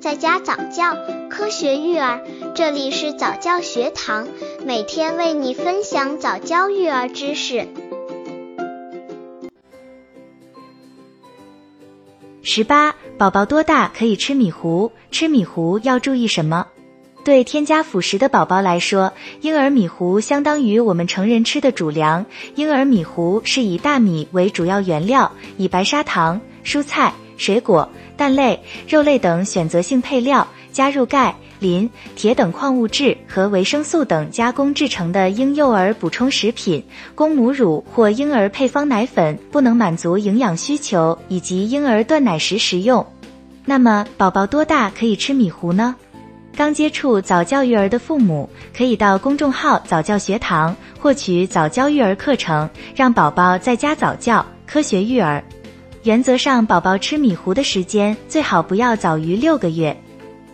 在家早教，科学育儿，这里是早教学堂，每天为你分享早教育儿知识。十八，宝宝多大可以吃米糊？吃米糊要注意什么？对添加辅食的宝宝来说，婴儿米糊相当于我们成人吃的主粮。婴儿米糊是以大米为主要原料，以白砂糖、蔬菜、水果。蛋类、肉类等选择性配料，加入钙、磷、铁等矿物质和维生素等加工制成的婴幼儿补充食品，供母乳或婴儿配方奶粉不能满足营养需求以及婴儿断奶时食用。那么，宝宝多大可以吃米糊呢？刚接触早教育儿的父母，可以到公众号早教学堂获取早教育儿课程，让宝宝在家早教，科学育儿。原则上，宝宝吃米糊的时间最好不要早于六个月。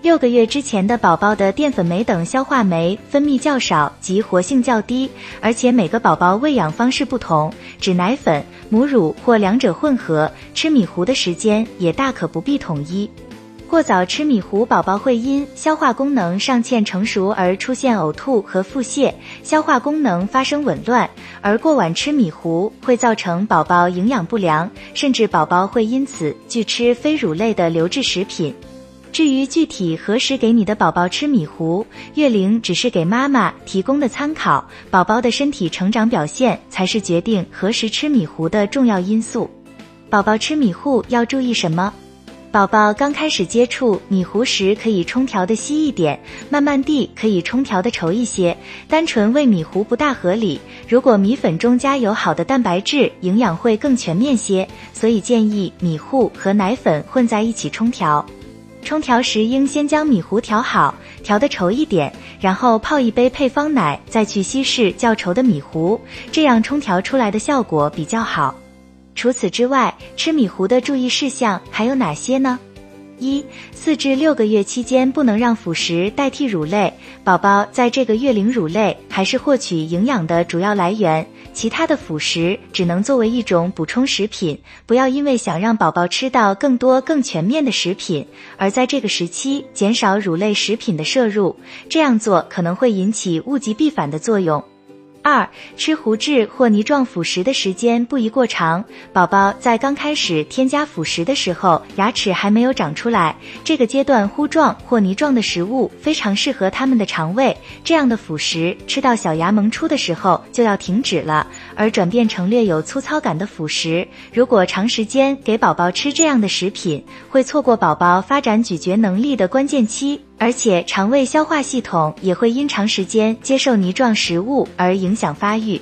六个月之前的宝宝的淀粉酶等消化酶分泌较少及活性较低，而且每个宝宝喂养方式不同，指奶粉、母乳或两者混合，吃米糊的时间也大可不必统一。过早吃米糊，宝宝会因消化功能尚欠成熟而出现呕吐和腹泻，消化功能发生紊乱；而过晚吃米糊会造成宝宝营养不良，甚至宝宝会因此拒吃非乳类的流质食品。至于具体何时给你的宝宝吃米糊，月龄只是给妈妈提供的参考，宝宝的身体成长表现才是决定何时吃米糊的重要因素。宝宝吃米糊要注意什么？宝宝刚开始接触米糊时，可以冲调的稀一点，慢慢地可以冲调的稠一些。单纯喂米糊不大合理，如果米粉中加有好的蛋白质，营养会更全面些。所以建议米糊和奶粉混在一起冲调。冲调时应先将米糊调好，调的稠一点，然后泡一杯配方奶，再去稀释较稠的米糊，这样冲调出来的效果比较好。除此之外，吃米糊的注意事项还有哪些呢？一、四至六个月期间不能让辅食代替乳类，宝宝在这个月龄，乳类还是获取营养的主要来源，其他的辅食只能作为一种补充食品。不要因为想让宝宝吃到更多更全面的食品，而在这个时期减少乳类食品的摄入，这样做可能会引起物极必反的作用。二、吃糊质或泥状辅食的时间不宜过长。宝宝在刚开始添加辅食的时候，牙齿还没有长出来，这个阶段糊状或泥状的食物非常适合他们的肠胃。这样的辅食吃到小牙萌出的时候就要停止了，而转变成略有粗糙感的辅食，如果长时间给宝宝吃这样的食品，会错过宝宝发展咀嚼能力的关键期。而且肠胃消化系统也会因长时间接受泥状食物而影响发育。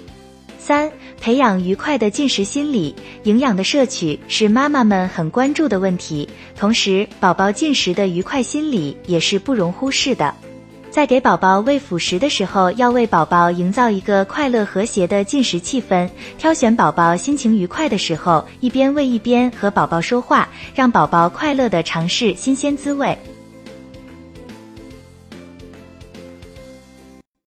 三、培养愉快的进食心理，营养的摄取是妈妈们很关注的问题，同时宝宝进食的愉快心理也是不容忽视的。在给宝宝喂辅食的时候，要为宝宝营造一个快乐和谐的进食气氛，挑选宝宝心情愉快的时候，一边喂一边和宝宝说话，让宝宝快乐的尝试新鲜滋味。